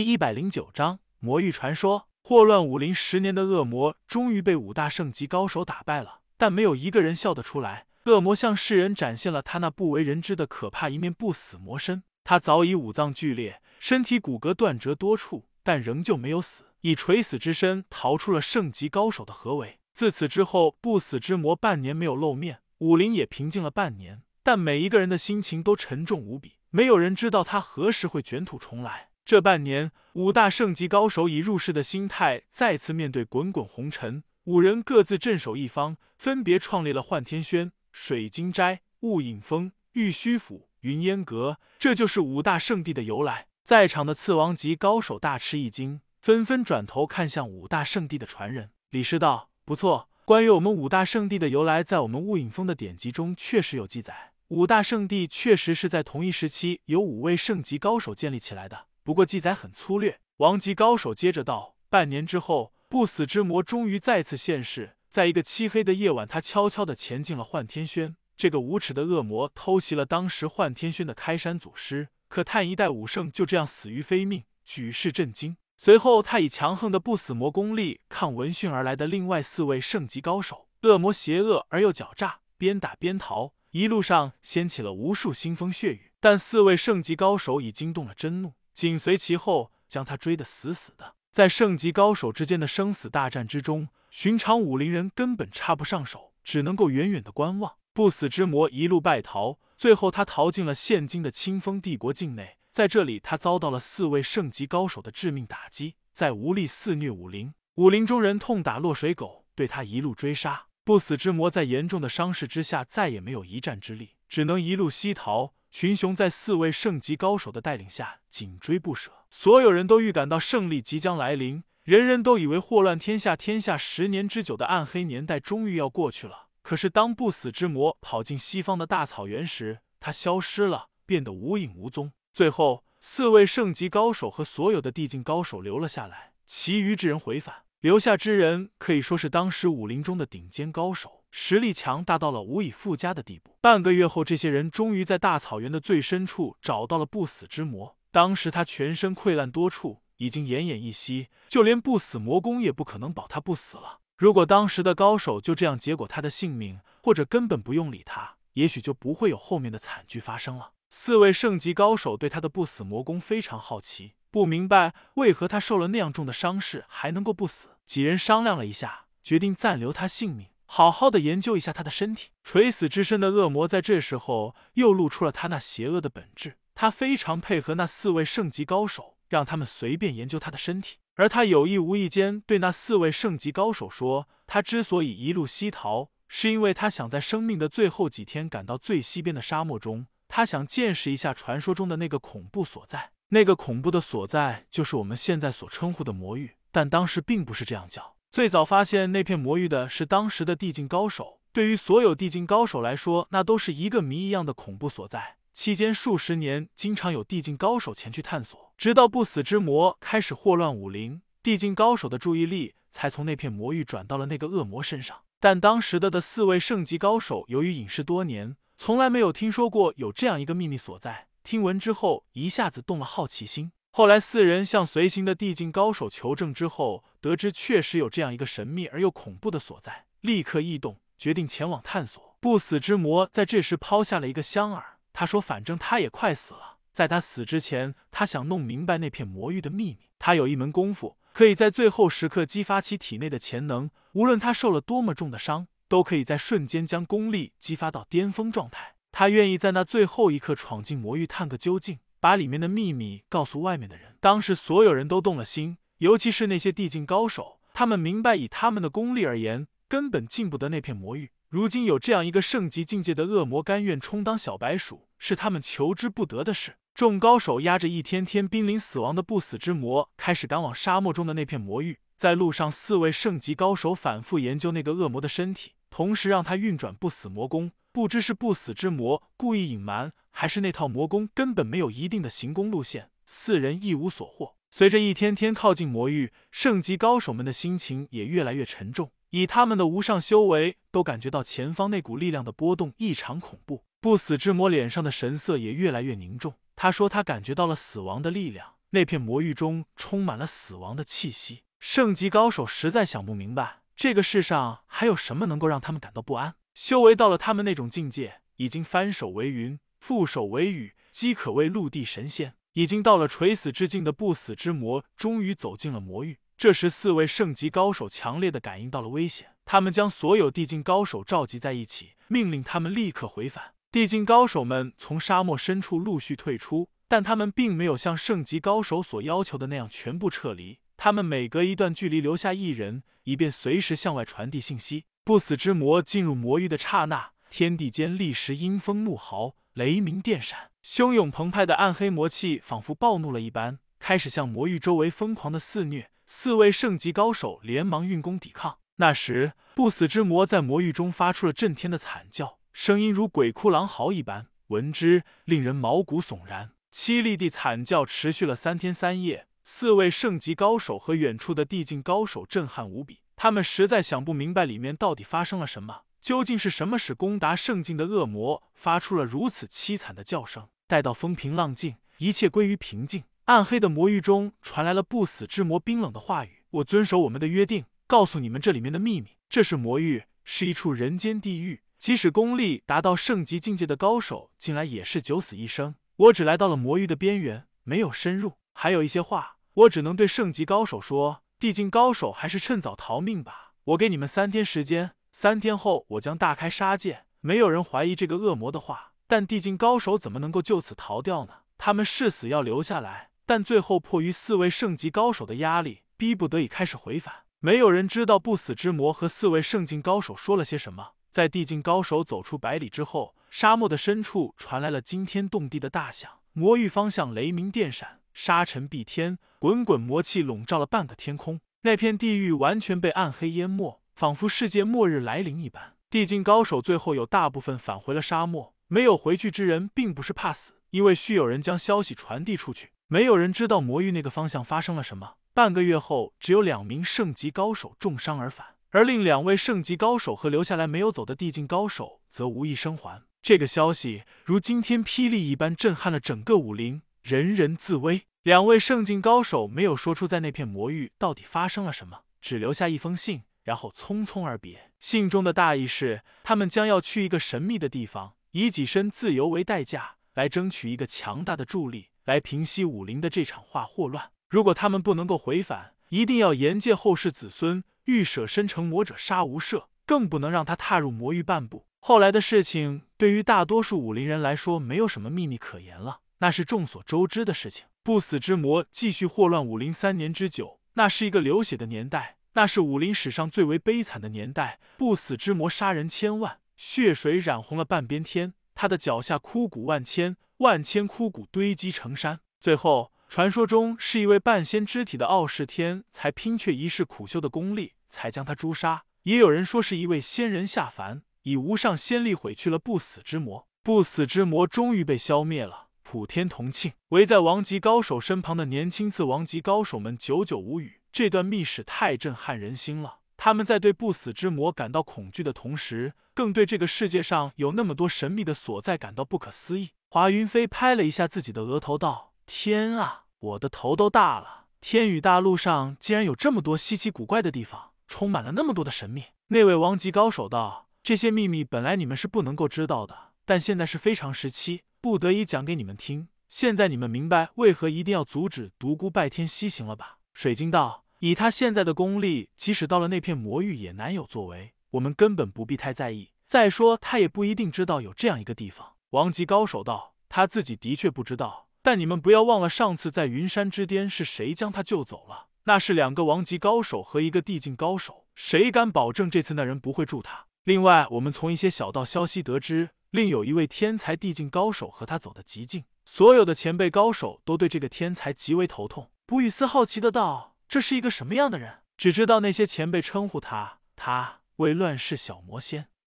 第一百零九章魔域传说。祸乱武林十年的恶魔终于被五大圣级高手打败了，但没有一个人笑得出来。恶魔向世人展现了他那不为人知的可怕一面——不死魔身。他早已五脏俱裂，身体骨骼断折多处，但仍旧没有死，以垂死之身逃出了圣级高手的合围。自此之后，不死之魔半年没有露面，武林也平静了半年。但每一个人的心情都沉重无比，没有人知道他何时会卷土重来。这半年，五大圣级高手以入世的心态再次面对滚滚红尘，五人各自镇守一方，分别创立了幻天轩、水晶斋、雾隐峰、玉虚府、云烟阁，这就是五大圣地的由来。在场的次王级高手大吃一惊，纷纷转头看向五大圣地的传人。李师道：“不错，关于我们五大圣地的由来，在我们雾隐峰的典籍中确实有记载。五大圣地确实是在同一时期由五位圣级高手建立起来的。”不过记载很粗略。王级高手接着道：“半年之后，不死之魔终于再次现世。在一个漆黑的夜晚，他悄悄的潜进了幻天轩。这个无耻的恶魔偷袭了当时幻天轩的开山祖师，可叹一代武圣就这样死于非命，举世震惊。随后，他以强横的不死魔功力抗闻讯而来的另外四位圣级高手。恶魔邪恶而又狡诈，边打边逃，一路上掀起了无数腥风血雨。但四位圣级高手已惊动了真怒。”紧随其后，将他追得死死的。在圣级高手之间的生死大战之中，寻常武林人根本插不上手，只能够远远的观望。不死之魔一路败逃，最后他逃进了现今的清风帝国境内。在这里，他遭到了四位圣级高手的致命打击，在无力肆虐武林。武林中人痛打落水狗，对他一路追杀。不死之魔在严重的伤势之下，再也没有一战之力，只能一路西逃。群雄在四位圣级高手的带领下紧追不舍，所有人都预感到胜利即将来临，人人都以为祸乱天下、天下十年之久的暗黑年代终于要过去了。可是，当不死之魔跑进西方的大草原时，他消失了，变得无影无踪。最后，四位圣级高手和所有的地境高手留了下来，其余之人回返。留下之人可以说是当时武林中的顶尖高手。实力强大到了无以复加的地步。半个月后，这些人终于在大草原的最深处找到了不死之魔。当时他全身溃烂多处，已经奄奄一息，就连不死魔功也不可能保他不死了。如果当时的高手就这样结果他的性命，或者根本不用理他，也许就不会有后面的惨剧发生了。四位圣级高手对他的不死魔功非常好奇，不明白为何他受了那样重的伤势还能够不死。几人商量了一下，决定暂留他性命。好好的研究一下他的身体。垂死之身的恶魔在这时候又露出了他那邪恶的本质。他非常配合那四位圣级高手，让他们随便研究他的身体。而他有意无意间对那四位圣级高手说：“他之所以一路西逃，是因为他想在生命的最后几天赶到最西边的沙漠中，他想见识一下传说中的那个恐怖所在。那个恐怖的所在，就是我们现在所称呼的魔域，但当时并不是这样叫。”最早发现那片魔域的是当时的地境高手，对于所有地境高手来说，那都是一个谜一样的恐怖所在。期间数十年，经常有地境高手前去探索，直到不死之魔开始祸乱武林，地境高手的注意力才从那片魔域转到了那个恶魔身上。但当时的的四位圣级高手，由于隐世多年，从来没有听说过有这样一个秘密所在。听闻之后，一下子动了好奇心。后来，四人向随行的地境高手求证之后，得知确实有这样一个神秘而又恐怖的所在，立刻异动，决定前往探索。不死之魔在这时抛下了一个香饵，他说：“反正他也快死了，在他死之前，他想弄明白那片魔域的秘密。他有一门功夫，可以在最后时刻激发其体内的潜能，无论他受了多么重的伤，都可以在瞬间将功力激发到巅峰状态。他愿意在那最后一刻闯进魔域，探个究竟。”把里面的秘密告诉外面的人。当时所有人都动了心，尤其是那些地境高手，他们明白以他们的功力而言，根本进不得那片魔域。如今有这样一个圣级境界的恶魔甘愿充当小白鼠，是他们求之不得的事。众高手压着一天天濒临死亡的不死之魔，开始赶往沙漠中的那片魔域。在路上，四位圣级高手反复研究那个恶魔的身体，同时让他运转不死魔功。不知是不死之魔故意隐瞒，还是那套魔功根本没有一定的行功路线，四人一无所获。随着一天天靠近魔域，圣级高手们的心情也越来越沉重。以他们的无上修为，都感觉到前方那股力量的波动异常恐怖。不死之魔脸上的神色也越来越凝重。他说：“他感觉到了死亡的力量，那片魔域中充满了死亡的气息。圣级高手实在想不明白，这个世上还有什么能够让他们感到不安。修为到了他们那种境界，已经翻手为云，覆手为雨，饥可谓陆地神仙。已经到了垂死之境的不死之魔，终于走进了魔域。这时，四位圣级高手强烈的感应到了危险，他们将所有地境高手召集在一起，命令他们立刻回返。地境高手们从沙漠深处陆续退出，但他们并没有像圣级高手所要求的那样全部撤离。他们每隔一段距离留下一人，以便随时向外传递信息。不死之魔进入魔域的刹那，天地间立时阴风怒号，雷鸣电闪，汹涌澎湃的暗黑魔气仿佛暴怒了一般，开始向魔域周围疯狂的肆虐。四位圣级高手连忙运功抵抗。那时，不死之魔在魔域中发出了震天的惨叫。声音如鬼哭狼嚎一般，闻之令人毛骨悚然。凄厉地惨叫持续了三天三夜，四位圣级高手和远处的地境高手震撼无比。他们实在想不明白里面到底发生了什么，究竟是什么使攻达圣境的恶魔发出了如此凄惨的叫声？待到风平浪静，一切归于平静，暗黑的魔域中传来了不死之魔冰冷的话语：“我遵守我们的约定，告诉你们这里面的秘密。这是魔域，是一处人间地狱。”即使功力达到圣级境界的高手进来也是九死一生。我只来到了魔域的边缘，没有深入。还有一些话，我只能对圣级高手说。地境高手还是趁早逃命吧。我给你们三天时间，三天后我将大开杀戒。没有人怀疑这个恶魔的话，但地境高手怎么能够就此逃掉呢？他们誓死要留下来，但最后迫于四位圣级高手的压力，逼不得已开始回返。没有人知道不死之魔和四位圣境高手说了些什么。在地境高手走出百里之后，沙漠的深处传来了惊天动地的大响，魔域方向雷鸣电闪，沙尘蔽天，滚滚魔气笼罩了半个天空。那片地狱完全被暗黑淹没，仿佛世界末日来临一般。地境高手最后有大部分返回了沙漠，没有回去之人，并不是怕死，因为需有人将消息传递出去。没有人知道魔域那个方向发生了什么。半个月后，只有两名圣级高手重伤而返。而另两位圣级高手和留下来没有走的地境高手则无一生还。这个消息如惊天霹雳一般震撼了整个武林，人人自危。两位圣境高手没有说出在那片魔域到底发生了什么，只留下一封信，然后匆匆而别。信中的大意是，他们将要去一个神秘的地方，以己身自由为代价，来争取一个强大的助力，来平息武林的这场化祸乱。如果他们不能够回返，一定要严戒后世子孙。欲舍身成魔者杀无赦，更不能让他踏入魔域半步。后来的事情对于大多数武林人来说，没有什么秘密可言了，那是众所周知的事情。不死之魔继续祸乱武林三年之久，那是一个流血的年代，那是武林史上最为悲惨的年代。不死之魔杀人千万，血水染红了半边天，他的脚下枯骨万千，万千枯骨堆积成山，最后。传说中是一位半仙之体的傲世天才拼却一世苦修的功力，才将他诛杀。也有人说是一位仙人下凡，以无上仙力毁去了不死之魔。不死之魔终于被消灭了，普天同庆。围在王级高手身旁的年轻次王级高手们久久无语。这段秘史太震撼人心了。他们在对不死之魔感到恐惧的同时，更对这个世界上有那么多神秘的所在感到不可思议。华云飞拍了一下自己的额头，道。天啊，我的头都大了！天宇大陆上竟然有这么多稀奇古怪的地方，充满了那么多的神秘。那位王级高手道：“这些秘密本来你们是不能够知道的，但现在是非常时期，不得已讲给你们听。现在你们明白为何一定要阻止独孤拜天西行了吧？”水晶道：“以他现在的功力，即使到了那片魔域也难有作为，我们根本不必太在意。再说他也不一定知道有这样一个地方。”王级高手道：“他自己的确不知道。”但你们不要忘了，上次在云山之巅是谁将他救走了？那是两个王级高手和一个地境高手。谁敢保证这次那人不会助他？另外，我们从一些小道消息得知，另有一位天才地境高手和他走得极近。所有的前辈高手都对这个天才极为头痛。卜雨思好奇的道：“这是一个什么样的人？”只知道那些前辈称呼他，他为乱世小魔仙。